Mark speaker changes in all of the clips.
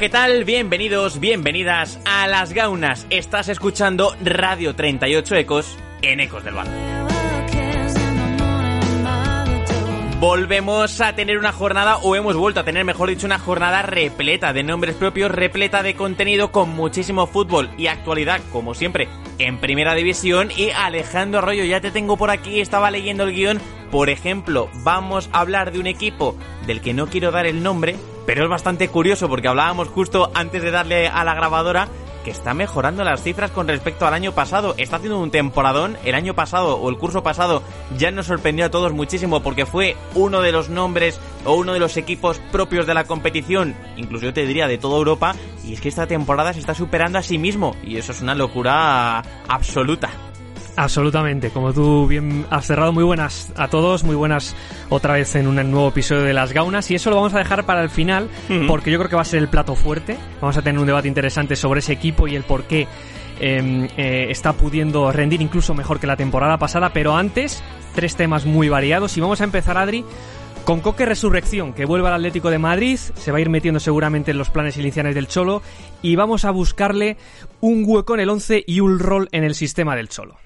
Speaker 1: ¿Qué tal? Bienvenidos, bienvenidas a Las Gaunas. Estás escuchando Radio 38 Ecos en Ecos del Balón. Volvemos a tener una jornada, o hemos vuelto a tener, mejor dicho, una jornada repleta de nombres propios, repleta de contenido con muchísimo fútbol y actualidad, como siempre, en primera división. Y Alejandro Arroyo, ya te tengo por aquí, estaba leyendo el guion. Por ejemplo, vamos a hablar de un equipo del que no quiero dar el nombre, pero es bastante curioso porque hablábamos justo antes de darle a la grabadora que está mejorando las cifras con respecto al año pasado. Está haciendo un temporadón. El año pasado o el curso pasado ya nos sorprendió a todos muchísimo porque fue uno de los nombres o uno de los equipos propios de la competición, incluso yo te diría de toda Europa. Y es que esta temporada se está superando a sí mismo y eso es una locura absoluta.
Speaker 2: Absolutamente, como tú bien has cerrado, muy buenas a todos, muy buenas otra vez en un nuevo episodio de Las Gaunas. Y eso lo vamos a dejar para el final porque yo creo que va a ser el plato fuerte, vamos a tener un debate interesante sobre ese equipo y el por qué eh, eh, está pudiendo rendir incluso mejor que la temporada pasada, pero antes tres temas muy variados. Y vamos a empezar Adri con Coque Resurrección, que vuelve al Atlético de Madrid, se va a ir metiendo seguramente en los planes iniciales del Cholo y vamos a buscarle un hueco en el 11 y un rol en el sistema del Cholo.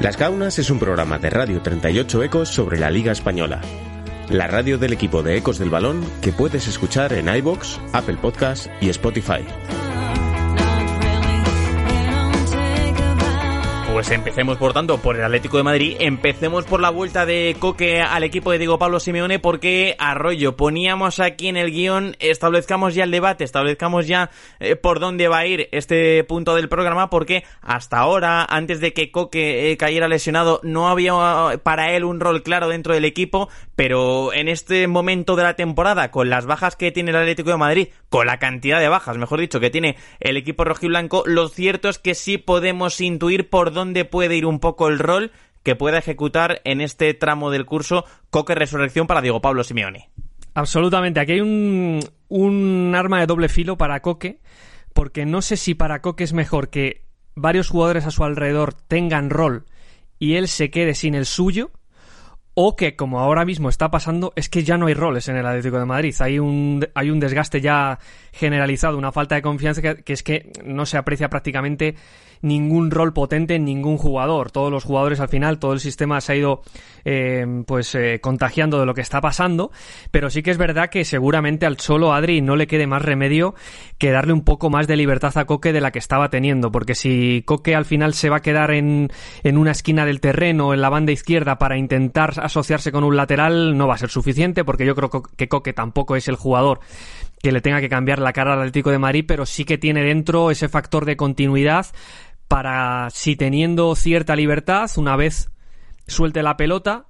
Speaker 3: Las Gaunas es un programa de Radio 38 Ecos sobre la Liga Española. La radio del equipo de Ecos del Balón que puedes escuchar en iBox, Apple Podcast y Spotify.
Speaker 1: Pues empecemos por tanto por el Atlético de Madrid, empecemos por la vuelta de Coque al equipo de Diego Pablo Simeone porque Arroyo poníamos aquí en el guion, establezcamos ya el debate, establezcamos ya eh, por dónde va a ir este punto del programa porque hasta ahora, antes de que Coque eh, cayera lesionado, no había eh, para él un rol claro dentro del equipo, pero en este momento de la temporada, con las bajas que tiene el Atlético de Madrid, con la cantidad de bajas, mejor dicho, que tiene el equipo rojiblanco, lo cierto es que sí podemos intuir por dónde puede ir un poco el rol que pueda ejecutar en este tramo del curso Coque Resurrección para Diego Pablo Simeone.
Speaker 2: Absolutamente. Aquí hay un, arma de doble filo para Coque, porque no sé si para Coque es mejor que varios jugadores a su alrededor tengan rol y él se quede sin el suyo, o que, como ahora mismo está pasando, es que ya no hay roles en el Atlético de Madrid. Hay un, hay un desgaste ya generalizado, una falta de confianza que es que no se aprecia prácticamente ningún rol potente en ningún jugador. Todos los jugadores al final, todo el sistema se ha ido eh, pues eh, contagiando de lo que está pasando, pero sí que es verdad que seguramente al Cholo Adri no le quede más remedio que darle un poco más de libertad a Coque de la que estaba teniendo, porque si Coque al final se va a quedar en, en una esquina del terreno, en la banda izquierda, para intentar asociarse con un lateral, no va a ser suficiente, porque yo creo que Coque tampoco es el jugador que le tenga que cambiar la cara al Atlético de Madrid, pero sí que tiene dentro ese factor de continuidad para, si teniendo cierta libertad, una vez suelte la pelota,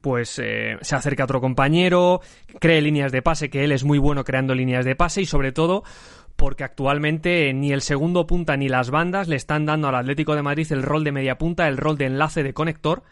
Speaker 2: pues eh, se acerca a otro compañero, cree líneas de pase, que él es muy bueno creando líneas de pase y sobre todo porque actualmente ni el segundo punta ni las bandas le están dando al Atlético de Madrid el rol de media punta, el rol de enlace de conector.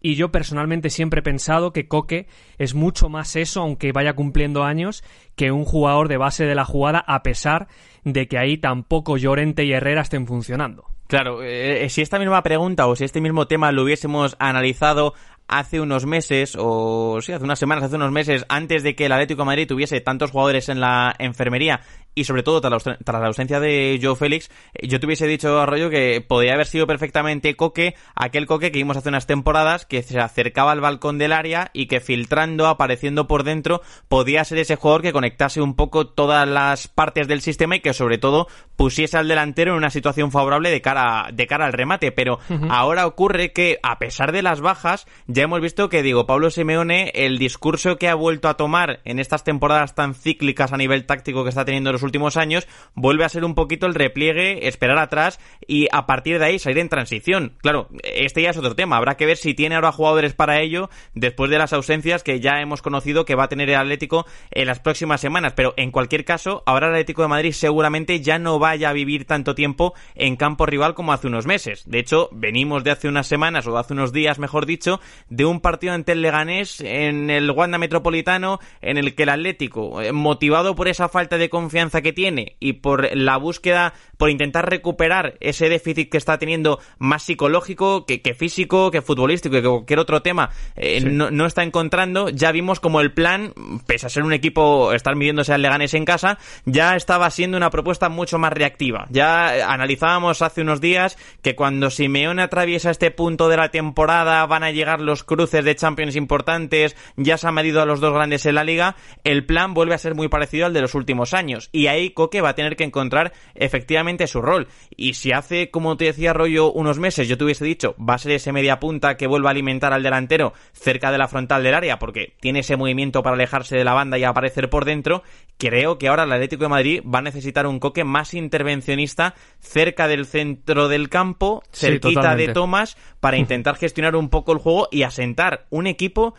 Speaker 2: Y yo personalmente siempre he pensado que Coque es mucho más eso, aunque vaya cumpliendo años, que un jugador de base de la jugada, a pesar de que ahí tampoco Llorente y Herrera estén funcionando.
Speaker 1: Claro, eh, si esta misma pregunta o si este mismo tema lo hubiésemos analizado hace unos meses, o sí, hace unas semanas, hace unos meses, antes de que el Atlético Madrid tuviese tantos jugadores en la enfermería y sobre todo tras la, tras la ausencia de Joe Félix, eh, yo te hubiese dicho, Arroyo, que podría haber sido perfectamente Coque, aquel Coque que vimos hace unas temporadas, que se acercaba al balcón del área y que filtrando, apareciendo por dentro, podía ser ese jugador que conectase un poco todas las partes del sistema y que sobre todo pusiese al delantero en una situación favorable de cara, de cara al remate. Pero ahora ocurre que, a pesar de las bajas, ya hemos visto que, digo, Pablo Simeone, el discurso que ha vuelto a tomar en estas temporadas tan cíclicas a nivel táctico que está teniendo en los últimos años, vuelve a ser un poquito el repliegue, esperar atrás y a partir de ahí salir en transición. Claro, este ya es otro tema. Habrá que ver si tiene ahora jugadores para ello después de las ausencias que ya hemos conocido que va a tener el Atlético en las próximas semanas. Pero en cualquier caso, ahora el Atlético de Madrid seguramente ya no vaya a vivir tanto tiempo en campo rival como hace unos meses. De hecho, venimos de hace unas semanas o hace unos días, mejor dicho, de un partido ante el Leganés en el Wanda Metropolitano en el que el Atlético, eh, motivado por esa falta de confianza que tiene y por la búsqueda, por intentar recuperar ese déficit que está teniendo más psicológico que, físico, que futbolístico, que cualquier otro tema, eh, no, no, está encontrando, ya vimos como el plan, pese a ser un equipo, estar midiéndose al Leganés en casa, ya estaba siendo una propuesta mucho más reactiva. Ya analizábamos hace unos días que cuando Simeone atraviesa este punto de la temporada van a llegar los cruces de Champions importantes, ya se ha medido a los dos grandes en la liga, el plan vuelve a ser muy parecido al de los últimos años. Y ahí Coque va a tener que encontrar efectivamente su rol. Y si hace, como te decía Rollo, unos meses yo te hubiese dicho, va a ser ese media punta que vuelva a alimentar al delantero cerca de la frontal del área, porque tiene ese movimiento para alejarse de la banda y aparecer por dentro, creo que ahora el Atlético de Madrid va a necesitar un Coque más intervencionista cerca del centro del campo, cerquita de Tomás, para intentar gestionar un poco el juego y asentar un equipo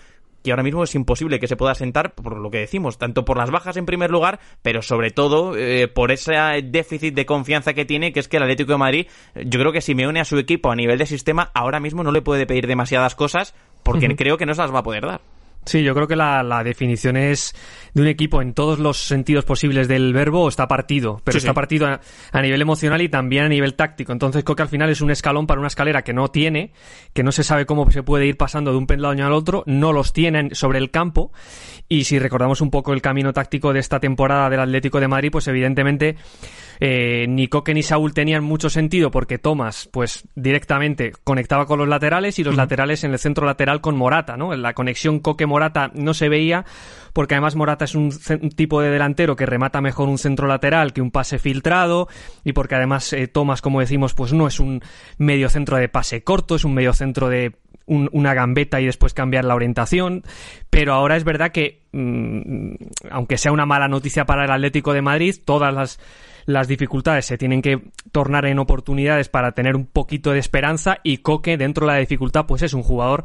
Speaker 1: que ahora mismo es imposible que se pueda sentar por lo que decimos, tanto por las bajas en primer lugar, pero sobre todo eh, por ese déficit de confianza que tiene, que es que el Atlético de Madrid, yo creo que si me une a su equipo a nivel de sistema, ahora mismo no le puede pedir demasiadas cosas, porque creo que no se las va a poder dar.
Speaker 2: Sí, yo creo que la, la, definición es de un equipo en todos los sentidos posibles del verbo está partido, pero está partido a, nivel emocional y también a nivel táctico. Entonces creo que al final es un escalón para una escalera que no tiene, que no se sabe cómo se puede ir pasando de un peldaño al otro, no los tienen sobre el campo. Y si recordamos un poco el camino táctico de esta temporada del Atlético de Madrid, pues evidentemente eh, ni Coque ni Saúl tenían mucho sentido porque Tomás, pues directamente conectaba con los laterales y los laterales en el centro lateral con Morata, ¿no? La conexión Coque-Morata no se veía porque además Morata es un, tipo de delantero que remata mejor un centro lateral que un pase filtrado y porque además eh, Tomás, como decimos, pues no es un medio centro de pase corto, es un medio centro de una gambeta y después cambiar la orientación. Pero ahora es verdad que, mm, aunque sea una mala noticia para el Atlético de Madrid, todas las las dificultades se tienen que tornar en oportunidades para tener un poquito de esperanza y Coque dentro de la dificultad pues es un jugador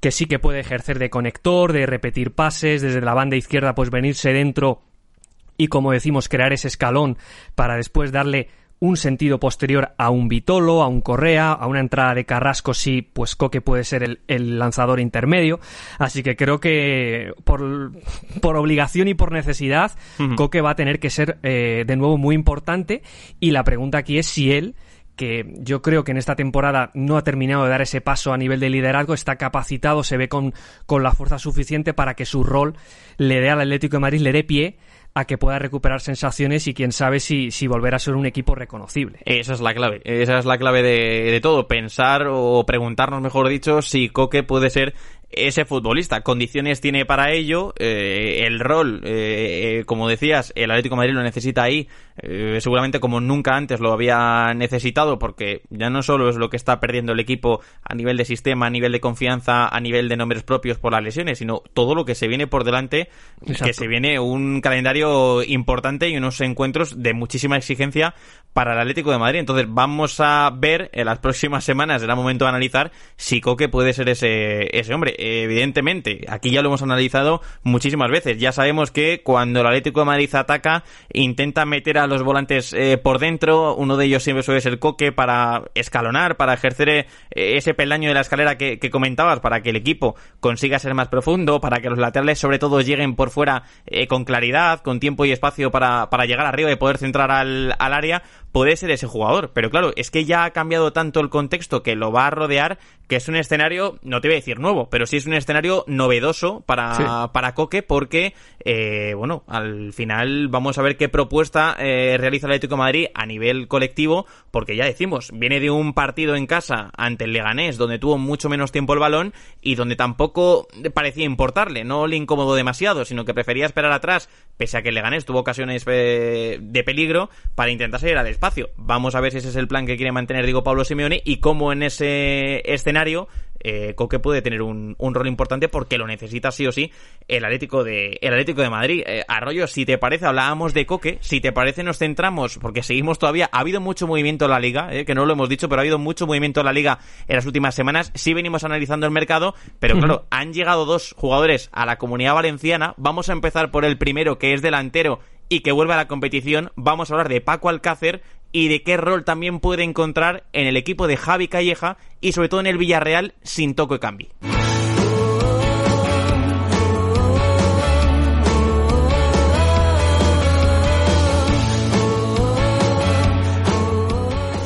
Speaker 2: que sí que puede ejercer de conector, de repetir pases, desde la banda izquierda pues venirse dentro y como decimos crear ese escalón para después darle un sentido posterior a un Vitolo, a un Correa, a una entrada de Carrasco, sí, pues Coque puede ser el, lanzador intermedio. Así que creo que por, por obligación y por necesidad, Coque va a tener que ser eh, de nuevo muy importante. Y la pregunta aquí es si él que yo creo que en esta temporada no ha terminado de dar ese paso a nivel de liderazgo, está capacitado, se ve con, con la fuerza suficiente para que su rol le dé al Atlético de Madrid, le dé pie a que pueda recuperar sensaciones y quién sabe si, si volver a ser un equipo reconocible.
Speaker 1: Esa es la clave, esa es la clave de, de todo, pensar o preguntarnos, mejor dicho, si Coque puede ser ese futbolista. Condiciones tiene para ello, eh, el rol, eh, eh, como decías, el Atlético de Madrid lo necesita ahí, seguramente como nunca antes lo había necesitado, porque ya no solo es lo que está perdiendo el equipo a nivel de sistema, a nivel de confianza, a nivel de nombres propios por las lesiones, sino todo lo que se viene por delante, que se viene un calendario importante y unos encuentros de muchísima exigencia para el Atlético de Madrid. Entonces vamos a ver en las próximas semanas, será momento de analizar si Coque puede ser ese, ese hombre evidentemente, aquí ya lo hemos analizado muchísimas veces. Ya sabemos que cuando el Atlético de Madrid ataca, intenta meter a los volantes eh, por dentro. Uno de ellos siempre suele ser Coque para escalonar, para ejercer eh, ese peldaño de la escalera que, comentabas, para que el equipo consiga ser más profundo, para que los laterales sobre todo lleguen por fuera eh, con claridad, con tiempo y espacio para, para llegar arriba y poder centrar al, al área puede ser ese jugador. Pero claro, es que ya ha cambiado tanto el contexto que lo va a rodear que es un escenario, no te voy a decir nuevo, pero sí es un escenario novedoso para, para Coque porque, eh, bueno, al final vamos a ver qué propuesta eh, realiza el Atlético de Madrid a nivel colectivo, porque ya decimos, viene de un partido en casa ante el Leganés donde tuvo mucho menos tiempo el balón y donde tampoco parecía importarle, no le incomodó demasiado, sino que prefería esperar atrás, pese a que el Leganés tuvo ocasiones eh, de peligro para intentar salir al espacio. Vamos a ver si ese es el plan que quiere mantener Diego Pablo Simeone y cómo en ese escenario eh, Coque puede tener un, rol importante porque lo necesita sí o sí el Atlético de, el Atlético de Madrid. Eh, Arroyo, si te parece, hablábamos de Coque, si te parece nos centramos, porque seguimos todavía, ha habido mucho movimiento en la liga, eh, que no lo hemos dicho, pero ha habido mucho movimiento en la liga en las últimas semanas, sí venimos analizando el mercado, pero claro, han llegado dos jugadores a la comunidad valenciana, vamos a empezar por el primero que es delantero y que vuelve a la competición, vamos a hablar de Paco Alcácer y de qué rol también puede encontrar en el equipo de Javi Calleja y sobre todo en el Villarreal sin toco de cambio.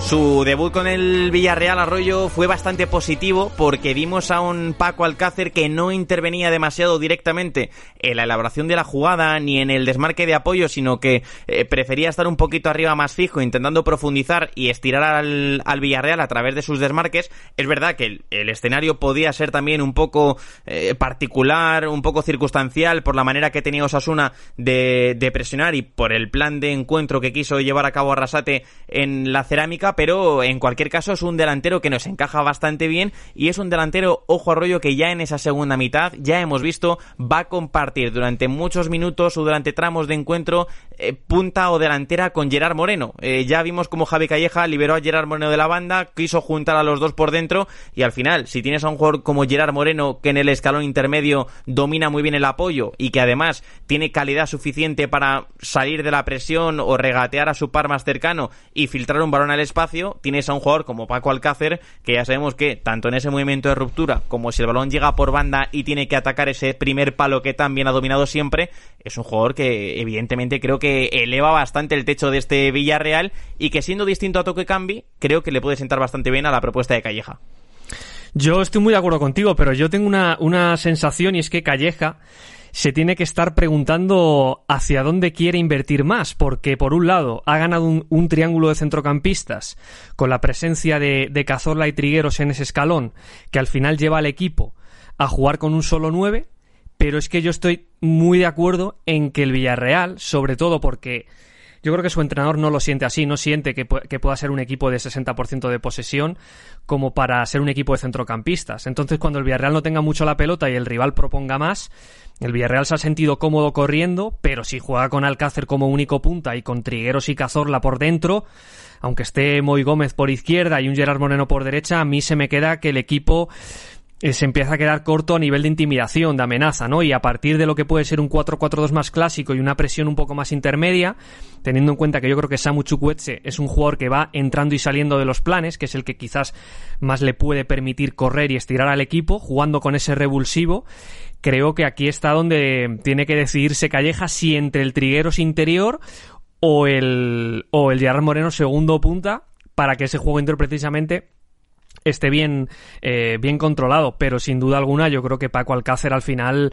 Speaker 1: Su debut con el Villarreal Arroyo fue bastante positivo porque vimos a un Paco Alcácer que no intervenía demasiado directamente en la elaboración de la jugada ni en el desmarque de apoyo, sino que eh, prefería estar un poquito arriba más fijo, intentando profundizar y estirar al, Villarreal a través de sus desmarques. Es verdad que el, escenario podía ser también un poco eh, particular, un poco circunstancial por la manera que tenía Osasuna de, de presionar y por el plan de encuentro que quiso llevar a cabo Arrasate en la cerámica, en cualquier caso es un delantero que nos encaja bastante bien y es un delantero, ojo arroyo, que ya en esa segunda mitad, ya hemos visto, va a compartir durante muchos minutos o durante tramos de encuentro eh, punta o delantera con Gerard Moreno. Eh, ya vimos como Javi Calleja liberó a Gerard Moreno de la banda, quiso juntar a los dos por dentro y al final, si tienes a un jugador como Gerard Moreno que en el escalón intermedio domina muy bien el apoyo y que además tiene calidad suficiente para salir de la presión o regatear a su par más cercano y filtrar un balón al espacio, tienes a un jugador como Paco Alcácer, que ya sabemos que tanto en ese movimiento de ruptura como si el balón llega por banda y tiene que atacar ese primer palo que también ha dominado siempre, es un jugador que evidentemente creo que eleva bastante el techo de este Villarreal y que siendo distinto a Toque Cambi, creo que le puede sentar bastante bien a la propuesta de Calleja.
Speaker 2: Yo estoy muy de acuerdo contigo, pero yo tengo una, una sensación y es que Calleja se tiene que estar preguntando hacia dónde quiere invertir más, porque por un lado ha ganado un, triángulo de centrocampistas con la presencia de, de, Cazorla y Trigueros en ese escalón, que al final lleva al equipo a jugar con un solo nueve, pero es que yo estoy muy de acuerdo en que el Villarreal, sobre todo porque yo creo que su entrenador no lo siente así, no siente que, pueda ser un equipo de 60% de posesión como para ser un equipo de centrocampistas. Entonces, cuando el Villarreal no tenga mucho la pelota y el rival proponga más, el Villarreal se ha sentido cómodo corriendo, pero si juega con Alcácer como único punta y con Trigueros y Cazorla por dentro, aunque esté Moy Gómez por izquierda y un Gerard Moreno por derecha, a mí se me queda que el equipo se empieza a quedar corto a nivel de intimidación, de amenaza, ¿no? Y a partir de lo que puede ser un 4-4-2 más clásico y una presión un poco más intermedia, teniendo en cuenta que yo creo que Samu Chukwueze es un jugador que va entrando y saliendo de los planes, que es el que quizás más le puede permitir correr y estirar al equipo, jugando con ese revulsivo, creo que aquí está donde tiene que decidirse Calleja si entre el Trigueros interior o el, o el Gerard Moreno segundo punta, para que ese juego entre precisamente esté bien, eh, bien controlado, pero sin duda alguna yo creo que Paco Alcácer al final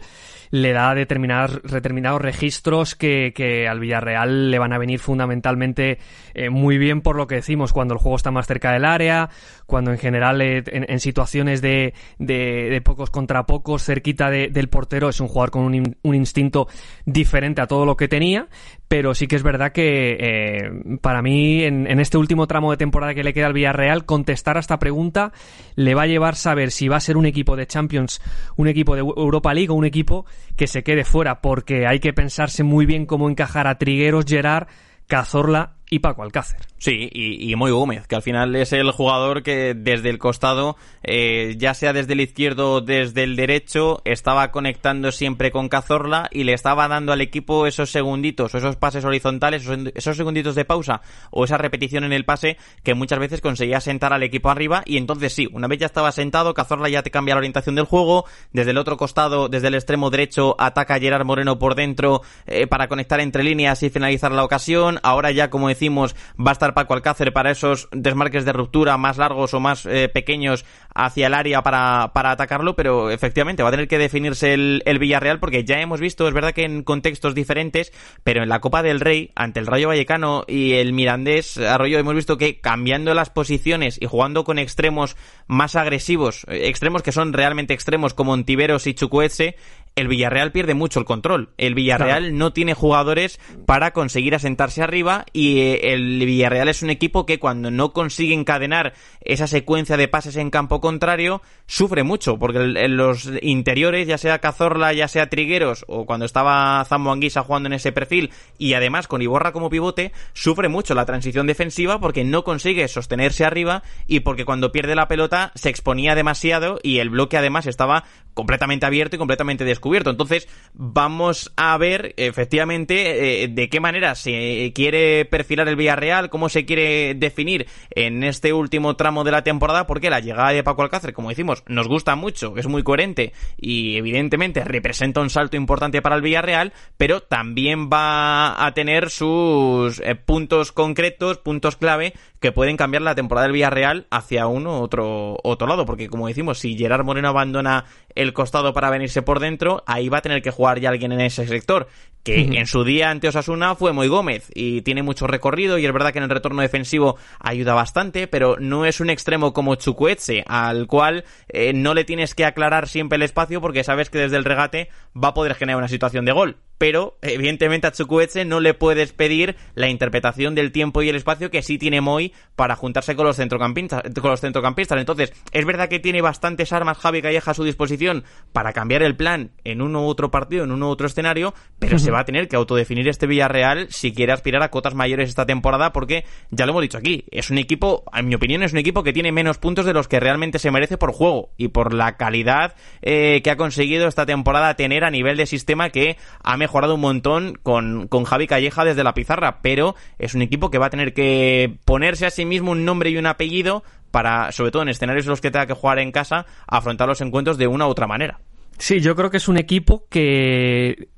Speaker 2: le da determinados, determinados registros que, que, al Villarreal le van a venir fundamentalmente eh, muy bien por lo que decimos, cuando el juego está más cerca del área, cuando en general eh, en, situaciones de, de, pocos contra pocos, cerquita del portero, es un jugador con un, un, instinto diferente a todo lo que tenía, pero sí que es verdad que eh, para mí en, en este último tramo de temporada que le queda al Villarreal, contestar a esta pregunta le va a llevar saber si va a ser un equipo de Champions, un equipo de Europa League o un equipo que se quede fuera, porque hay que pensarse muy bien cómo encajar a Trigueros, Gerard, Cazorla y Paco Alcácer.
Speaker 1: Sí, y, y Moy Gómez, que al final es el jugador que desde el costado, eh, ya sea desde el izquierdo o desde el derecho, estaba conectando siempre con Cazorla y le estaba dando al equipo esos segunditos esos pases horizontales, esos, segunditos de pausa o esa repetición en el pase que muchas veces conseguía sentar al equipo arriba y entonces sí, una vez ya estaba sentado, Cazorla ya te cambia la orientación del juego, desde el otro costado, desde el extremo derecho, ataca a Gerard Moreno por dentro eh, para conectar entre líneas y finalizar la ocasión, ahora ya como decía decimos, va a estar Paco Alcácer para esos desmarques de ruptura más largos o más eh, pequeños hacia el área para, para atacarlo, pero efectivamente va a tener que definirse el, el Villarreal porque ya hemos visto, es verdad que en contextos diferentes, pero en la Copa del Rey, ante el Rayo Vallecano y el Mirandés Arroyo, hemos visto que cambiando las posiciones y jugando con extremos más agresivos, eh, extremos que son realmente extremos como Ontiveros y Chukwueze, el Villarreal pierde mucho el control. El Villarreal no tiene jugadores para conseguir asentarse arriba y eh, el Villarreal es un equipo que cuando no consigue encadenar esa secuencia de pases en campo contrario, sufre mucho, porque en los interiores, ya sea Cazorla, ya sea Trigueros, o cuando estaba Zambo Anguisa jugando en ese perfil, y además con Iborra como pivote, sufre mucho la transición defensiva porque no consigue sostenerse arriba y porque cuando pierde la pelota se exponía demasiado y el bloque además estaba completamente abierto y completamente descubierto. Entonces, vamos a ver efectivamente eh, de qué manera se quiere perfilar el Villarreal, cómo se quiere definir en este último tramo de la temporada, porque la llegada de Paco Alcácer, como decimos, nos gusta mucho, es muy coherente y evidentemente representa un salto importante para el Villarreal, pero también va a tener sus eh, puntos concretos, puntos clave que pueden cambiar la temporada del Villarreal hacia uno u otro, otro lado, porque como decimos, si Gerard Moreno abandona el costado para venirse por dentro, ahí va a tener que jugar ya alguien en ese sector, que en su día ante Osasuna fue muy Gómez y tiene mucho recorrido y es verdad que en el retorno defensivo ayuda bastante, pero no es un extremo como Chukwueze, al cual eh, no le tienes que aclarar siempre el espacio porque sabes que desde el regate va a poder generar una situación de gol pero evidentemente a Chukwueze no le puedes pedir la interpretación del tiempo y el espacio que sí tiene Moy para juntarse con los centrocampistas. Con los centrocampistas. Entonces, es verdad que tiene bastantes armas Javi Calleja a su disposición para cambiar el plan en uno u otro partido, en uno u otro escenario, pero se va a tener que autodefinir este Villarreal si quiere aspirar a cotas mayores esta temporada, porque ya lo hemos dicho aquí, es un equipo, en mi opinión, es un equipo que tiene menos puntos de los que realmente se merece por juego y por la calidad eh, que ha conseguido esta temporada tener a nivel de sistema que ha mejorado mejorado un montón con, con Javi Calleja desde la pizarra, pero es un equipo que va a tener que ponerse a sí mismo un nombre y un apellido para, sobre todo en escenarios en los que tenga que jugar en casa, afrontar los encuentros de una u otra manera.
Speaker 2: Sí, yo creo que es un equipo que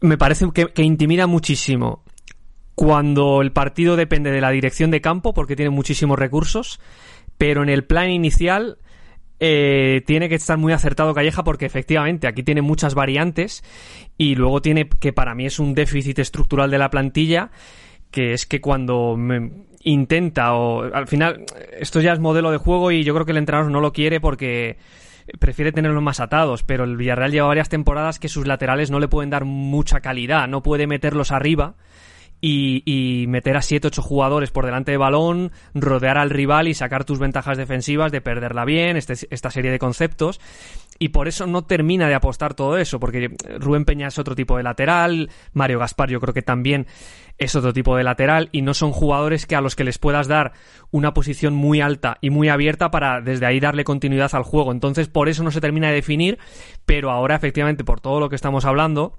Speaker 2: me parece que, que intimida muchísimo cuando el partido depende de la dirección de campo, porque tiene muchísimos recursos, pero en el plan inicial eh, tiene que estar muy acertado Calleja porque efectivamente aquí tiene muchas variantes y luego tiene que para mí es un déficit estructural de la plantilla que es que cuando intenta o al final esto ya es modelo de juego y yo creo que el entrenador no lo quiere porque prefiere tenerlos más atados, pero el Villarreal lleva varias temporadas que sus laterales no le pueden dar mucha calidad, no puede meterlos arriba y, meter a 7-8 jugadores por delante de balón, rodear al rival y sacar tus ventajas defensivas de perderla bien, este, esta serie de conceptos. Y por eso no termina de apostar todo eso, porque Rubén Peña es otro tipo de lateral, Mario Gaspar yo creo que también es otro tipo de lateral, y no son jugadores que a los que les puedas dar una posición muy alta y muy abierta para desde ahí darle continuidad al juego. Entonces por eso no se termina de definir, pero ahora efectivamente por todo lo que estamos hablando,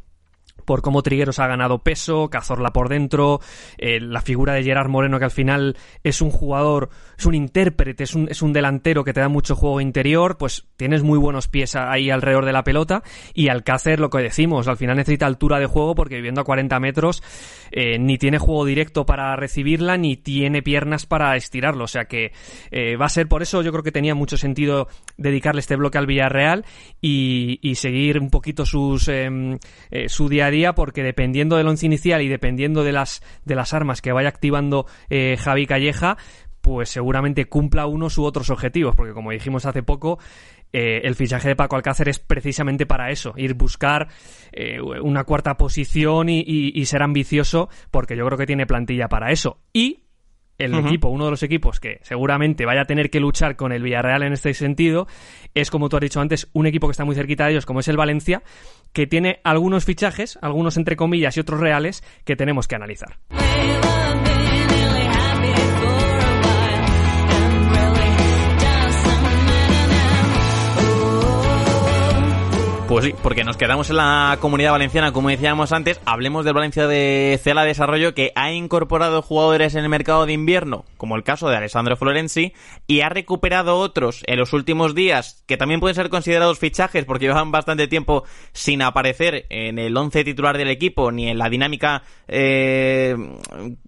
Speaker 2: por cómo Trigueros ha ganado peso, Cazorla por dentro, eh, la figura de Gerard Moreno que al final es un jugador, es un intérprete, es un, es un delantero que te da mucho juego interior, pues tienes muy buenos pies ahí alrededor de la pelota. Y Alcácer lo que decimos, al final necesita altura de juego porque viviendo a 40 metros eh, ni tiene juego directo para recibirla ni tiene piernas para estirarlo, o sea que eh, va a ser por eso yo creo que tenía mucho sentido dedicarle este bloque al Villarreal y, y seguir un poquito sus em, su día día porque dependiendo del once inicial y dependiendo de las, de las armas que vaya activando eh, Javi Calleja, pues seguramente cumpla unos u otros objetivos, porque como dijimos hace poco, eh, el fichaje de Paco Alcácer es precisamente para eso, ir buscar eh, una cuarta posición y, y, ser ambicioso, porque yo creo que tiene plantilla para eso. Y el equipo, uno de los equipos que seguramente vaya a tener que luchar con el Villarreal en este sentido, es como tú has dicho antes, un equipo que está muy cerquita de ellos, como es el Valencia, que tiene algunos fichajes, algunos entre comillas y otros reales, que tenemos que analizar.
Speaker 1: Pues sí, porque nos quedamos en la comunidad valenciana, como decíamos antes, hablemos del Valencia de Cela Desarrollo que ha incorporado jugadores en el mercado de invierno, como el caso de Alessandro Florenzi, y ha recuperado otros en los últimos días, que también pueden ser considerados fichajes porque llevan bastante tiempo sin aparecer en el once titular del equipo ni en la dinámica eh,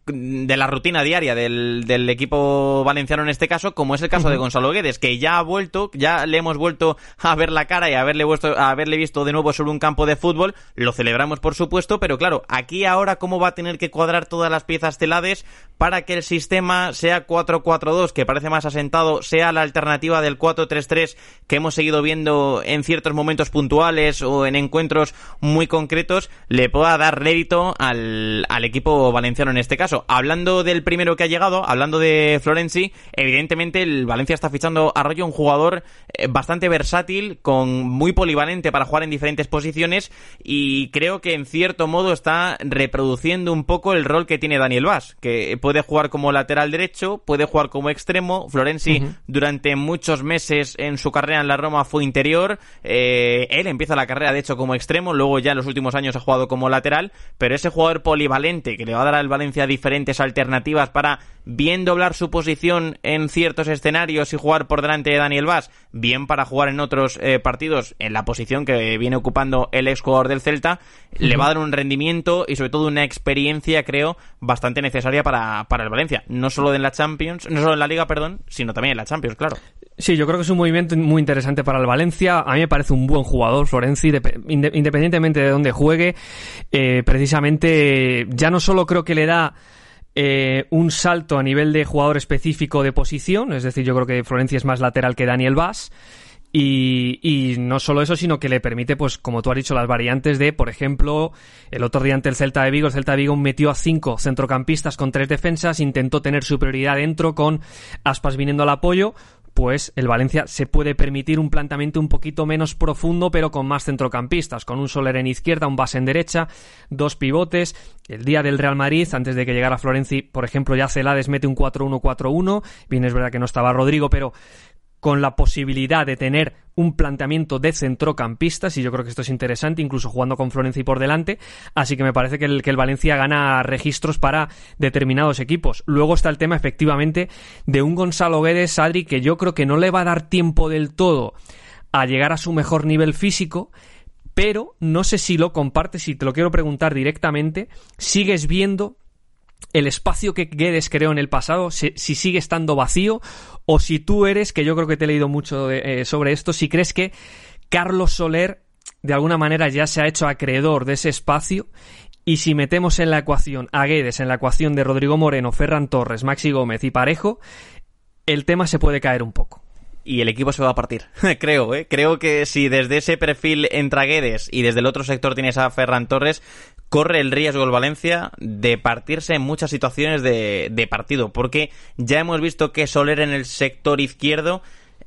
Speaker 1: de la rutina diaria del, del, equipo valenciano en este caso, como es el caso de Gonzalo Guedes, que ya ha vuelto, ya le hemos vuelto a ver la cara y a haberle, vuelto, a haberle visto de nuevo sobre un campo de fútbol, lo celebramos por supuesto, pero claro, aquí ahora cómo va a tener que cuadrar todas las piezas telades para que el sistema sea 4-4-2, que parece más asentado, sea la alternativa del 4-3-3 que hemos seguido viendo en ciertos momentos puntuales o en encuentros muy concretos, le pueda dar rédito al, al equipo valenciano en este caso. Hablando del primero que ha llegado, hablando de Florenzi, evidentemente el Valencia está fichando a Rollo un jugador eh, bastante versátil, con muy polivalente para jugar en diferentes posiciones y creo que en cierto modo está reproduciendo un poco el rol que tiene Daniel Vaz, que puede jugar como lateral derecho, puede jugar como extremo. Florenzi uh -huh. durante muchos meses en su carrera en la Roma fue interior, eh, él empieza la carrera de hecho como extremo, luego ya en los últimos años ha jugado como lateral, pero ese jugador polivalente que le va a dar al Valencia diferentes alternativas para bien doblar su posición en ciertos escenarios y jugar por delante de Daniel Vaz, bien para jugar en otros eh, partidos en la posición que viene ocupando el ex jugador del Celta, le va a dar un rendimiento y sobre todo una experiencia, creo, bastante necesaria para, para el Valencia. No solo en la Champions, no solo en la Liga, perdón, sino también en la Champions, claro.
Speaker 2: Sí, yo creo que es un movimiento muy interesante para el Valencia. A mí me parece un buen jugador, Florenzi, independientemente de dónde juegue. Eh, precisamente, ya no solo creo que le da eh, un salto a nivel de jugador específico de posición, es decir, yo creo que Florencia es más lateral que Daniel Vaz. Y, y, no solo eso, sino que le permite, pues, como tú has dicho, las variantes de, por ejemplo, el otro día ante el Celta de Vigo, el Celta de Vigo metió a cinco centrocampistas con tres defensas, intentó tener superioridad dentro con Aspas viniendo al apoyo, pues el Valencia se puede permitir un planteamiento un poquito menos profundo, pero con más centrocampistas, con un Soler en izquierda, un base en derecha, dos pivotes. El día del Real Madrid, antes de que llegara Florenzi, por ejemplo, ya Celades mete un 4-1-4-1. Bien, es verdad que no estaba Rodrigo, pero con la posibilidad de tener un planteamiento de centrocampistas, y yo creo que esto es interesante, incluso jugando con Florenzi por delante, así que me parece que el, Valencia gana registros para determinados equipos. Luego está el tema, efectivamente, de un Gonzalo Guedes, Adri, que yo creo que no le va a dar tiempo del todo a llegar a su mejor nivel físico, pero no sé si lo compartes, y te lo quiero preguntar directamente, sigues viendo el espacio que Guedes creó en el pasado, si, si, sigue estando vacío, o si tú eres, que yo creo que te he leído mucho eh, sobre esto, si crees que Carlos Soler de alguna manera ya se ha hecho acreedor de ese espacio y si metemos en la ecuación a Guedes, en la ecuación de Rodrigo Moreno, Ferran Torres, Maxi Gómez y Parejo, el tema se puede caer un poco
Speaker 1: y el equipo se va a partir. Creo, ¿eh? Creo que si desde ese perfil entra Guedes y desde el otro sector tienes a Ferran Torres, corre el riesgo el Valencia de partirse en muchas situaciones de, de partido, porque ya hemos visto que Soler en el sector izquierdo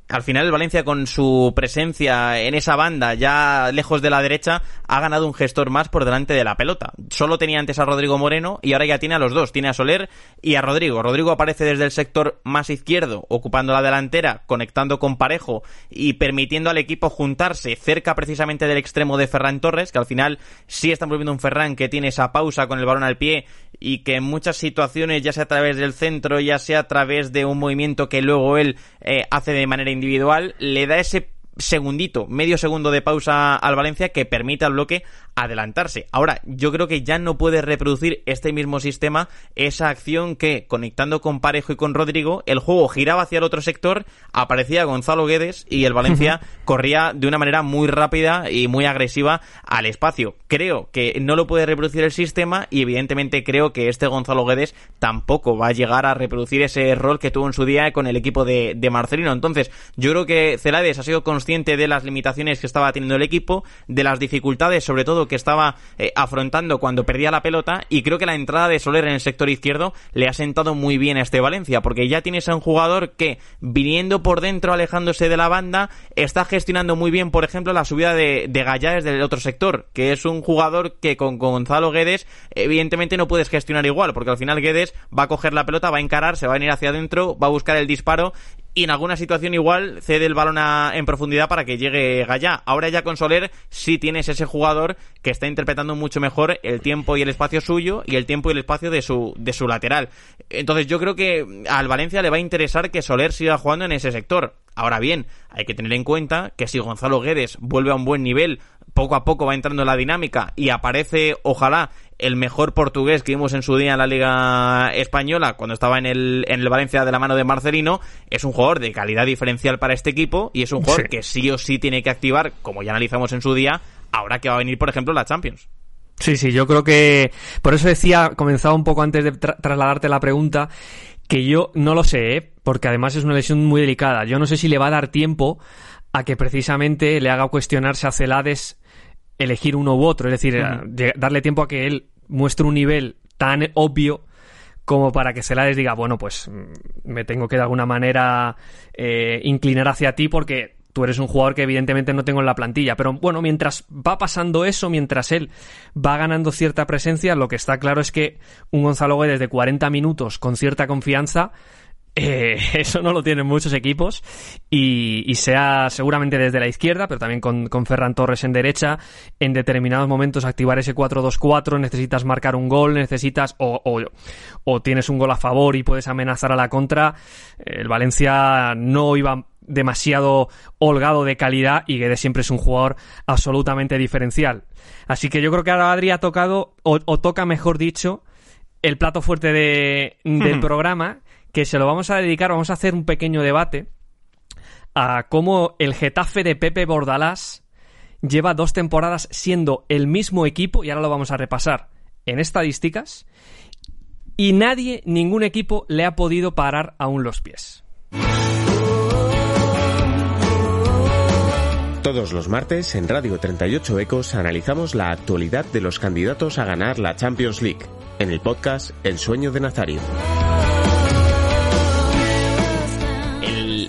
Speaker 1: al final el Valencia con su presencia en esa banda ya lejos de la derecha ha ganado un gestor más por delante de la pelota. Solo tenía antes a Rodrigo Moreno y ahora ya tiene a los dos, tiene a Soler y a Rodrigo. Rodrigo aparece desde el sector más izquierdo, ocupando la delantera, conectando con Parejo y permitiendo al equipo juntarse cerca precisamente del extremo de Ferran Torres, que al final sí estamos viendo un Ferran que tiene esa pausa con el balón al pie y que en muchas situaciones, ya sea a través del centro, ya sea a través de un movimiento que luego él eh, hace de manera individual, le da ese segundito, medio segundo de pausa al Valencia que permite al bloque adelantarse. Ahora, yo creo que ya no puede reproducir este mismo sistema esa acción que, conectando con Parejo y con Rodrigo, el juego giraba hacia el otro sector, aparecía Gonzalo Guedes y el Valencia uh -huh. corría de una manera muy rápida y muy agresiva al espacio. Creo que no lo puede reproducir el sistema y evidentemente creo que este Gonzalo Guedes tampoco va a llegar a reproducir ese rol que tuvo en su día con el equipo de, de Marcelino. Entonces, yo creo que Celades ha sido consciente de las limitaciones que estaba teniendo el equipo, de las dificultades, sobre todo que estaba eh, afrontando cuando perdía la pelota y creo que la entrada de Soler en el sector izquierdo le ha sentado muy bien a este Valencia porque ya tienes a un jugador que viniendo por dentro alejándose de la banda está gestionando muy bien por ejemplo la subida de, de Gallá desde el otro sector que es un jugador que con, con Gonzalo Guedes evidentemente no puedes gestionar igual porque al final Guedes va a coger la pelota va a encarar se va a venir hacia adentro va a buscar el disparo y en alguna situación igual cede el balón en profundidad para que llegue Gallá. Ahora ya con Soler sí tienes ese jugador que está interpretando mucho mejor el tiempo y el espacio suyo y el tiempo y el espacio de su, de su lateral. Entonces yo creo que al Valencia le va a interesar que Soler siga jugando en ese sector. Ahora bien, hay que tener en cuenta que si Gonzalo Guedes vuelve a un buen nivel, poco a poco va entrando en la dinámica y aparece, ojalá, el mejor portugués que vimos en su día en la Liga Española cuando estaba en el, en el Valencia de la mano de Marcelino, es un jugador de calidad diferencial para este equipo y es un jugador que sí o sí tiene que activar, como ya analizamos en su día, ahora que va a venir, por ejemplo, la Champions.
Speaker 2: Sí, sí, yo creo que por eso decía, comenzaba un poco antes de trasladarte la pregunta, que yo no lo sé, ¿eh? porque además es una lesión muy delicada. Yo no sé si le va a dar tiempo a que precisamente le haga cuestionarse a Celades elegir uno u otro, es decir, darle tiempo a que él muestre un nivel tan obvio como para que Celades diga, bueno, pues mm, me tengo que de alguna manera eh, inclinar hacia ti porque tú eres un jugador que evidentemente no tengo en la plantilla. Pero bueno, mientras va pasando eso, mientras él va ganando cierta presencia, lo que está claro es que un Gonzalo Guedes de 40 minutos con cierta confianza eh, eso no lo tienen muchos equipos y, sea seguramente desde la izquierda, pero también con, con, Ferran Torres en derecha. En determinados momentos activar ese 4-2-4, necesitas marcar un gol, necesitas o, o, tienes un gol a favor y puedes amenazar a la contra. El Valencia no iba demasiado holgado de calidad y Guedes siempre es un jugador absolutamente diferencial. Así que yo creo que ahora Adri ha tocado, o, toca mejor dicho, el plato fuerte de, del programa que se lo vamos a dedicar, vamos a hacer un pequeño debate a cómo el Getafe de Pepe Bordalás lleva dos temporadas siendo el mismo equipo, y ahora lo vamos a repasar en estadísticas, y nadie, ningún equipo le ha podido parar aún los pies.
Speaker 3: Todos los martes en Radio 38 Ecos analizamos la actualidad de los candidatos a ganar la Champions League, en el podcast El sueño de Nazario.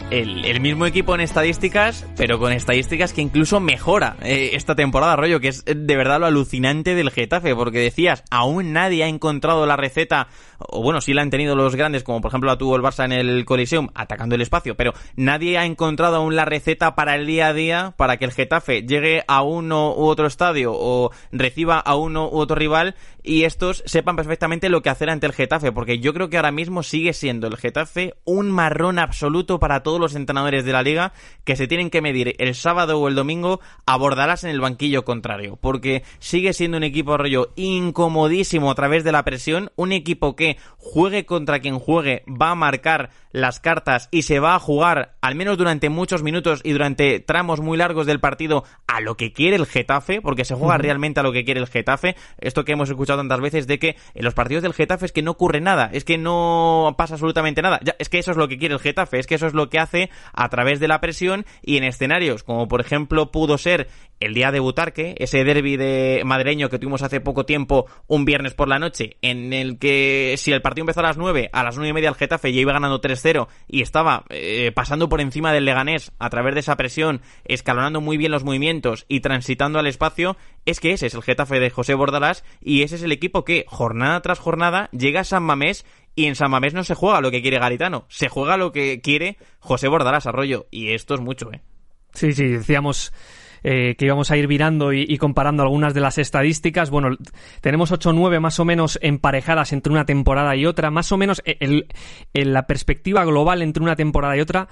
Speaker 1: El, mismo equipo en estadísticas, pero con estadísticas que incluso mejora eh, esta temporada, rollo, que es de verdad lo alucinante del Getafe, porque decías, aún nadie ha encontrado la receta, o bueno, sí la han tenido los grandes, como por ejemplo la tuvo el Barça en el Coliseum, atacando el espacio, pero nadie ha encontrado aún la receta para el día a día, para que el Getafe llegue a uno u otro estadio o reciba a uno u otro rival y estos sepan perfectamente lo que hacer ante el Getafe, porque yo creo que ahora mismo sigue siendo el Getafe un marrón absoluto para todos los entrenadores de la liga que se tienen que medir el sábado o el domingo abordarás en el banquillo contrario, porque sigue siendo un equipo rollo incomodísimo a través de la presión, un equipo que juegue contra quien juegue va a marcar las cartas y se va a jugar, al menos durante muchos minutos y durante tramos muy largos del partido, a lo que quiere el Getafe, porque se juega realmente a lo que quiere el Getafe. Esto que hemos escuchado tantas veces de que en los partidos del Getafe es que no ocurre nada, es que no pasa absolutamente nada. Ya, es que eso es lo que quiere el Getafe, es que eso es lo que hace a través de la presión y en escenarios como por ejemplo pudo ser el día de Butarque, ese derby de madreño que tuvimos hace poco tiempo, un viernes por la noche, en el que si el partido empezó a las 9, a las 9 y media el Getafe ya iba ganando 3-0 y estaba eh, pasando por encima del Leganés a través de esa presión, escalonando muy bien los movimientos y transitando al espacio, es que ese es el Getafe de José Bordalás y ese es el equipo que jornada tras jornada llega a San Mamés y en San Mamés no se juega lo que quiere Garitano, se juega lo que quiere José Bordalás Arroyo y esto es mucho, ¿eh?
Speaker 2: Sí, sí, decíamos eh, que íbamos a ir mirando y, comparando algunas de las estadísticas. Bueno, tenemos 8 o 9 más o menos emparejadas entre una temporada y otra, más o menos en la perspectiva global entre una temporada y otra.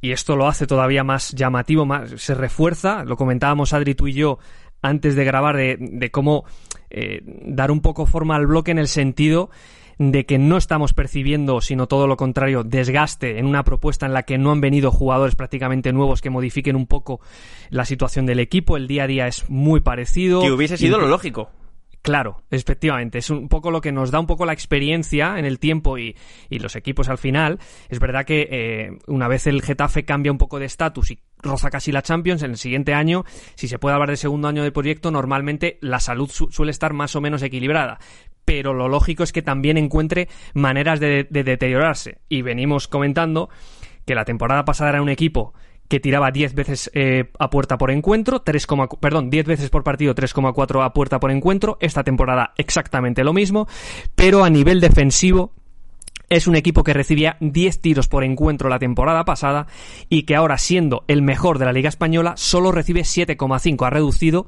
Speaker 2: Y esto lo hace todavía más llamativo, más, se refuerza. Lo comentábamos Adri tú y yo antes de grabar de, cómo eh, dar un poco forma al bloque en el sentido de que no estamos percibiendo, sino todo lo contrario, desgaste en una propuesta en la que no han venido jugadores prácticamente nuevos que modifiquen un poco la situación del equipo. El día a día es muy parecido.
Speaker 1: Que hubiese sido lo lógico.
Speaker 2: Claro, efectivamente, es un poco lo que nos da un poco la experiencia en el tiempo y, los equipos al final. Es verdad que eh, una vez el Getafe cambia un poco de estatus y roza casi la Champions, en el siguiente año, si se puede hablar de segundo año de proyecto, normalmente la salud suele estar más o menos equilibrada. Pero lo lógico es que también encuentre maneras de, de deteriorarse. Y venimos comentando que la temporada pasada era un equipo que tiraba 10 veces eh, a puerta por encuentro, 3, perdón, 10 veces por partido, 3,4 a puerta por encuentro. Esta temporada exactamente lo mismo, pero a nivel defensivo Es un equipo que recibía 10 tiros por encuentro la temporada pasada y que ahora siendo el mejor de la Liga Española solo recibe 7,5. Ha reducido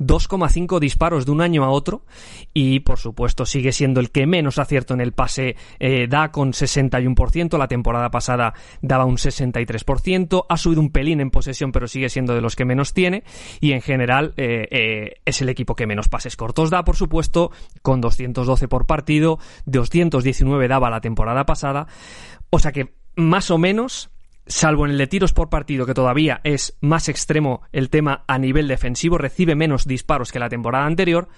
Speaker 2: 2,5 disparos de un año a otro y por supuesto sigue siendo el que menos acierto en el pase eh, da con 61%. La temporada pasada daba un 63%. Ha subido un pelín en posesión pero sigue siendo de los que menos tiene y en general eh, eh, es el equipo que menos pases cortos da por supuesto con 212 por partido. 219 daba la temporada pasada. O sea que más o menos, salvo en el de tiros por partido, que todavía es más extremo el tema a nivel defensivo, recibe menos disparos que la temporada anterior,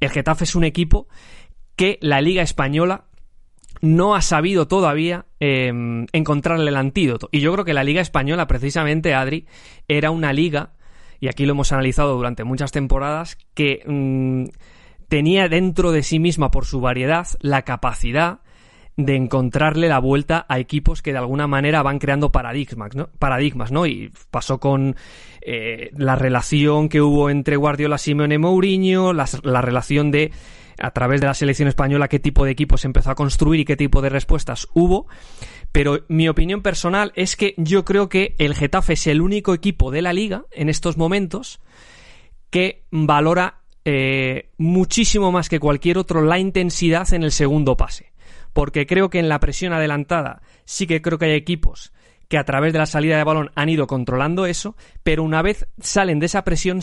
Speaker 2: el Getafe es un equipo que la Liga Española no ha sabido todavía em, encontrarle el antídoto. Y yo creo que la Liga Española, precisamente, Adri, era una liga, y aquí lo hemos analizado durante muchas temporadas, que mm, tenía dentro de sí misma, por su variedad, la capacidad de encontrarle la vuelta a equipos que de alguna manera van creando paradigmas, ¿no? Paradigmas, ¿no? Y pasó con eh, la relación que hubo entre Guardiola, Simeone Mourinho, la, la relación de a través de la selección española qué tipo de equipos se empezó a construir y qué tipo de respuestas hubo. Pero mi opinión personal es que yo creo que el Getafe es el único equipo de la liga en estos momentos que valora eh, muchísimo más que cualquier otro la intensidad en el segundo pase porque creo que en la presión adelantada sí que creo que hay equipos que a través de la salida de balón han ido controlando eso, pero una vez salen de esa presión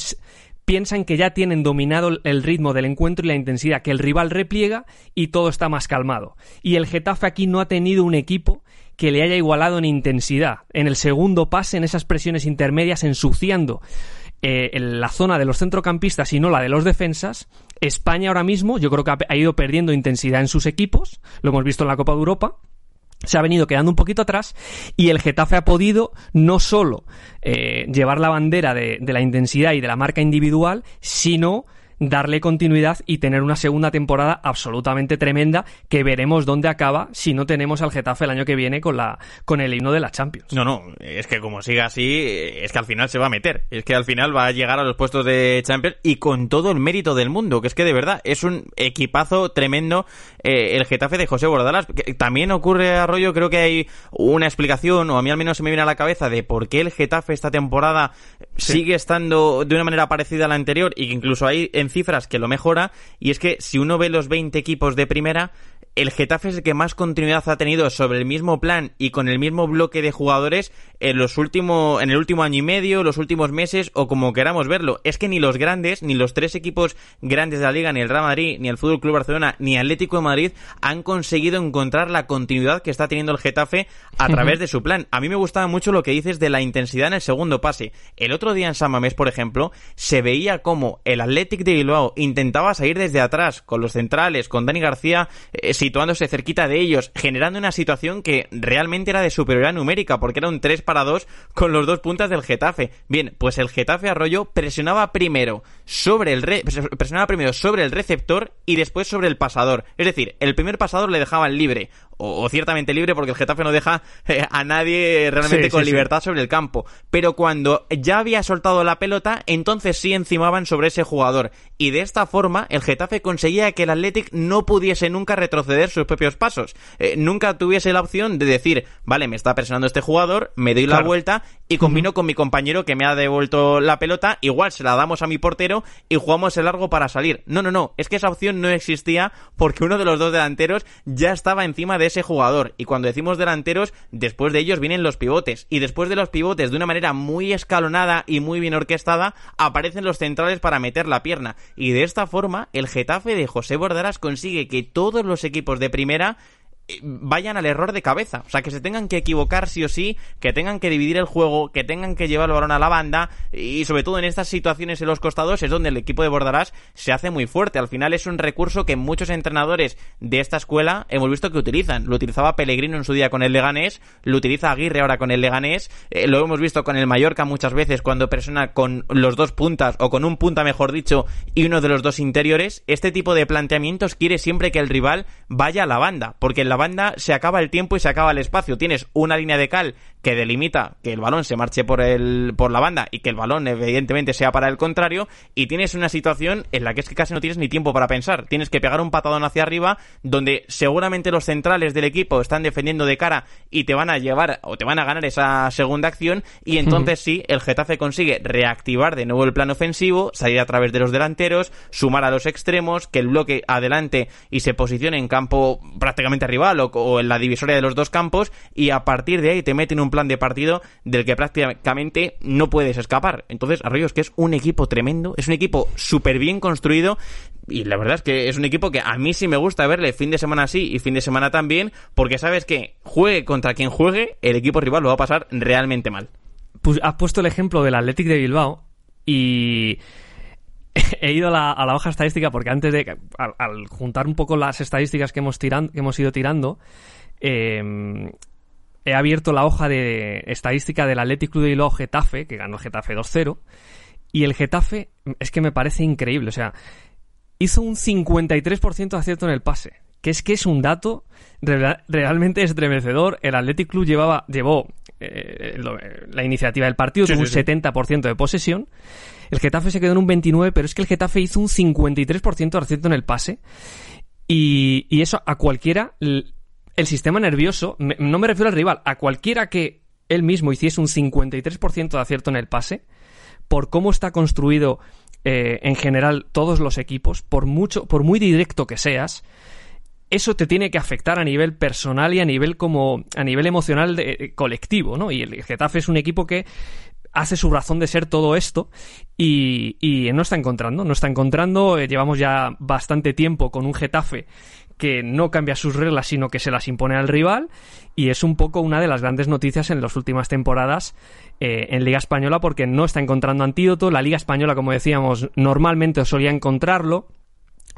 Speaker 2: piensan que ya tienen dominado el ritmo del encuentro y la intensidad, que el rival repliega y todo está más calmado. Y el Getafe aquí no ha tenido un equipo que le haya igualado en intensidad, en el segundo pase, en esas presiones intermedias, ensuciando eh, en la zona de los centrocampistas y no la de los defensas, España ahora mismo yo creo que ha, ido perdiendo intensidad en sus equipos, lo hemos visto en la Copa de Europa, se ha venido quedando un poquito atrás y el Getafe ha podido no solo eh, llevar la bandera de, de, la intensidad y de la marca individual, sino darle continuidad y tener una segunda temporada absolutamente tremenda que veremos dónde acaba si no tenemos al Getafe el año que viene con la con el himno de la Champions.
Speaker 1: No, no, es que como siga así, es que al final se va a meter, es que al final va a llegar a los puestos de Champions y con todo el mérito del mundo, que es que de verdad es un equipazo tremendo eh, el Getafe de José Bordalas. también ocurre, Arroyo, creo que hay una explicación, o a mí al menos se me viene a la cabeza, de por qué el Getafe esta temporada sigue estando de una manera parecida a la anterior y que incluso hay en cifras que lo mejora, y es que si uno ve los 20 equipos de primera, el Getafe es el que más continuidad ha tenido sobre el mismo plan y con el mismo bloque de jugadores en los últimos en el último año y medio, los últimos meses o como queramos verlo. Es que ni los grandes, ni los tres equipos grandes de la liga, ni el Real Madrid, ni el Fútbol Club Barcelona, ni Atlético de Madrid han conseguido encontrar la continuidad que está teniendo el Getafe a través de su plan. A mí me gustaba mucho lo que dices de la intensidad en el segundo pase. El otro día en San Mamés, por ejemplo, se veía como el Athletic de Bilbao intentaba salir desde atrás con los centrales, con Dani García eh, situándose cerquita de ellos, generando una situación que realmente era de superioridad numérica, porque era un 3 para 2 con los dos puntas del Getafe. Bien, pues el Getafe Arroyo presionaba primero sobre el presionaba primero sobre el receptor y después sobre el pasador. Es decir, el primer pasador le dejaban libre o, ciertamente libre porque el Getafe no deja eh, a nadie realmente con libertad sobre el campo. Pero cuando ya había soltado la pelota, entonces sí encimaban sobre ese jugador. Y de esta forma, el Getafe conseguía que el Athletic no pudiese nunca retroceder sus propios pasos. Eh, nunca tuviese la opción de decir, vale, me está presionando este jugador, me doy la vuelta y combino con mi compañero que me ha devuelto la pelota, igual se la damos a mi portero y jugamos el largo para salir. No, no, no, es que esa opción no existía porque uno de los dos delanteros ya estaba encima de ese jugador. Y cuando decimos delanteros, después de ellos vienen los pivotes. Y después de los pivotes, de una manera muy escalonada y muy bien orquestada, aparecen los centrales para meter la pierna. Y de esta forma, el Getafe de José Bordaras consigue que todos los equipos de primera vayan al error de cabeza. O sea, que se tengan que equivocar sí o sí, que tengan que dividir el juego, que tengan que llevar el balón a la banda y sobre todo en estas situaciones en los costados es donde el equipo de Bordarás se hace muy fuerte. Al final es un recurso que muchos entrenadores de esta escuela hemos visto que utilizan. Lo utilizaba Pellegrino en su día con el Leganés, lo utiliza Aguirre ahora con el Leganés, eh, lo hemos visto con el Mallorca muchas veces cuando persona con los dos puntas o con un punta mejor dicho y uno de los dos interiores. Este tipo de planteamientos quiere siempre que el rival vaya a la banda, porque en la banda se acaba el tiempo y se acaba el espacio. Tienes una línea de cal que delimita que el balón se marche por, el, por la banda y que el balón evidentemente sea para el contrario y tienes una situación en la que es que casi no tienes ni tiempo para pensar. Tienes que pegar un patadón hacia arriba donde seguramente los centrales del equipo están defendiendo de cara y te van a llevar o te van a ganar esa segunda acción y entonces sí, el Getafe consigue reactivar de nuevo el plan ofensivo, salir a través de los delanteros, sumar a los extremos, que el bloque adelante y se posicione en campo prácticamente rival o, en la divisoria de los dos campos y a partir de ahí te meten un plan de partido del que prácticamente no puedes escapar. Entonces, Arroyo es que es un equipo tremendo, es un equipo súper bien construido y la verdad es que es un equipo que a mí sí me gusta verle fin de semana sí y fin de semana también, porque sabes que juegue contra quien juegue, el equipo rival lo va a pasar realmente mal.
Speaker 2: Pues has puesto el ejemplo del Athletic de Bilbao y he ido a la, hoja estadística porque antes de al, juntar un poco las estadísticas que hemos, tiran, que hemos ido tirando, eh, he abierto la hoja de estadística del Athletic Club de Bilbao Getafe, que ganó Getafe 2-0, y el Getafe es que me parece increíble, o sea, hizo un 53% de acierto en el pase, que es que es un dato realmente estremecedor. El Athletic Club llevaba, llevó eh, la iniciativa del partido, tuvo un 70% de posesión. El Getafe se quedó en un 29%, pero es que el Getafe hizo un 53% de acierto en el pase. Y, y eso a cualquiera el sistema nervioso, no me refiero al rival, a cualquiera que él mismo hiciese un 53% de acierto en el pase, por cómo está construido eh, en general todos los equipos, por mucho, por muy directo que seas, eso te tiene que afectar a nivel personal y a nivel como a nivel emocional eh, colectivo, ¿no? Y el Getafe es un equipo que hace su razón de ser todo esto y, y no está encontrando, no está encontrando. Eh, llevamos ya bastante tiempo con un Getafe que no cambia sus reglas, sino que se las impone al rival. Y es un poco una de las grandes noticias en las últimas temporadas eh, en Liga Española, porque no está encontrando antídoto. La Liga Española, como decíamos, normalmente solía encontrarlo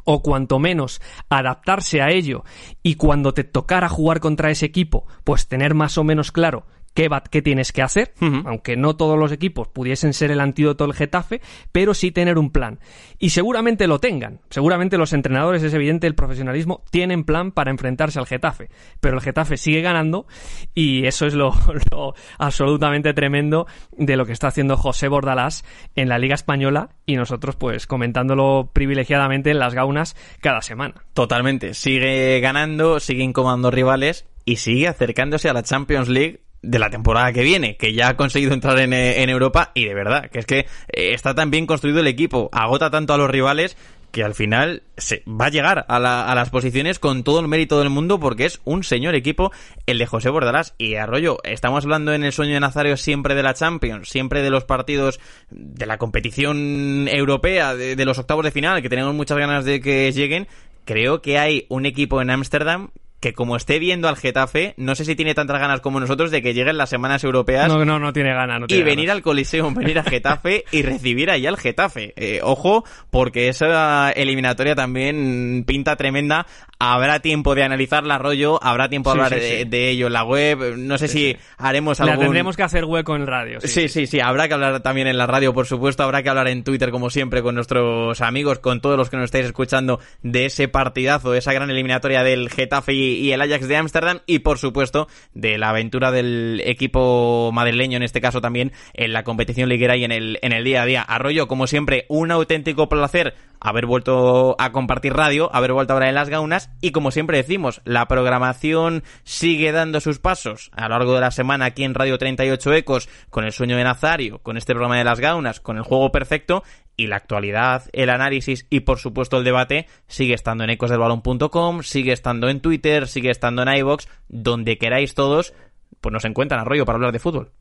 Speaker 2: o cuanto menos adaptarse a ello y cuando te tocara jugar contra ese equipo, pues tener más o menos claro qué, qué tienes que hacer, aunque no todos los equipos pudiesen ser el antídoto del Getafe, pero sí tener un plan. Y seguramente lo tengan, seguramente los entrenadores, es evidente, el profesionalismo, tienen plan para enfrentarse al Getafe, pero el Getafe sigue ganando y eso es lo, absolutamente tremendo de lo que está haciendo José Bordalás en la Liga Española y nosotros pues comentándolo privilegiadamente en las gaunas cada semana.
Speaker 1: Totalmente, sigue ganando, sigue incomodando rivales y sigue acercándose a la Champions League de la temporada que viene, que ya ha conseguido entrar en, en, Europa y de verdad, que es que eh, está tan bien construido el equipo, agota tanto a los rivales que al final se va a llegar a, a, las posiciones con todo el mérito del mundo porque es un señor equipo el de José Bordalás y Arroyo. Estamos hablando en el sueño de Nazario siempre de la Champions, siempre de los partidos de la competición europea, de, de los octavos de final, que tenemos muchas ganas de que lleguen. Creo que hay un equipo en Ámsterdam que como esté viendo al Getafe, no sé si tiene tantas ganas como nosotros de que lleguen las semanas europeas.
Speaker 2: No, no, no tiene ganas. No
Speaker 1: y venir al Coliseo, venir a Getafe y recibir ahí al Getafe. Eh, ojo, porque esa eliminatoria también pinta tremenda. Habrá tiempo de analizarla, rollo, habrá tiempo de hablar de, ello en la web. No sé si haremos algo.
Speaker 2: tendremos que hacer hueco en radio.
Speaker 1: Sí. sí, sí, Habrá que hablar también en la radio, por supuesto. Habrá que hablar en Twitter, como siempre, con nuestros amigos, con todos los que nos estáis escuchando de ese partidazo, de esa gran eliminatoria del Getafe y y el Ajax de Ámsterdam y por supuesto de la aventura del equipo madrileño en este caso también en la competición liguera y en el, en el día a día. Arroyo, como siempre, un auténtico placer haber vuelto a compartir radio, haber vuelto ahora en las gaunas y como siempre decimos, la programación sigue dando sus pasos a lo largo de la semana aquí en Radio 38 Ecos con el sueño de Nazario, con este programa de las gaunas, con el juego perfecto y la actualidad, el análisis y por supuesto el debate sigue estando en ecosdelbalón.com, sigue estando en Twitter, sigue estando en iVoox, donde queráis todos, pues nos encuentran a rollo para hablar de fútbol.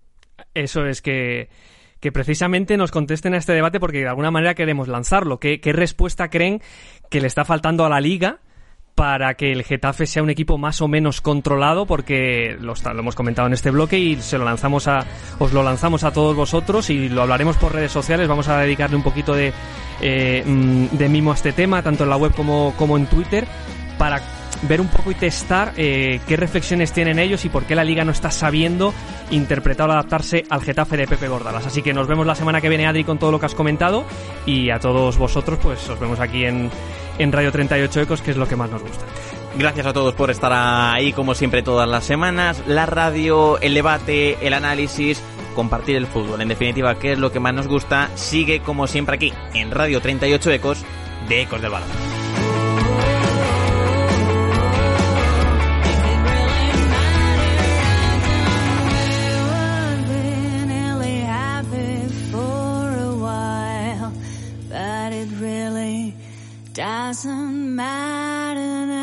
Speaker 2: Eso es que que precisamente nos contesten a este debate porque de alguna manera queremos lanzarlo. ¿Qué, respuesta creen que le está faltando a la liga? para que el Getafe sea un equipo más o menos controlado, porque lo, hemos comentado en este bloque y se lo lanzamos a, os lo lanzamos a todos vosotros y lo hablaremos por redes sociales. Vamos a dedicarle un poquito de, eh, mm, de mimo a este tema, tanto en la web como, como en Twitter, para ver un poco y testar eh, qué reflexiones tienen ellos y por qué la liga no está sabiendo interpretar o adaptarse al Getafe de Pepe Gordalas. Así que nos vemos la semana que viene, Adri, con todo lo que has comentado y a todos vosotros, pues os vemos aquí en, en Radio 38 Ecos, que es lo que más nos gusta.
Speaker 1: Gracias a todos por estar ahí como siempre todas las semanas. La radio, el debate, el análisis, compartir el fútbol. En definitiva, ¿qué es lo que más nos gusta? Sigue como siempre aquí en Radio 38 Ecos de Ecos del Balón.
Speaker 4: Doesn't matter.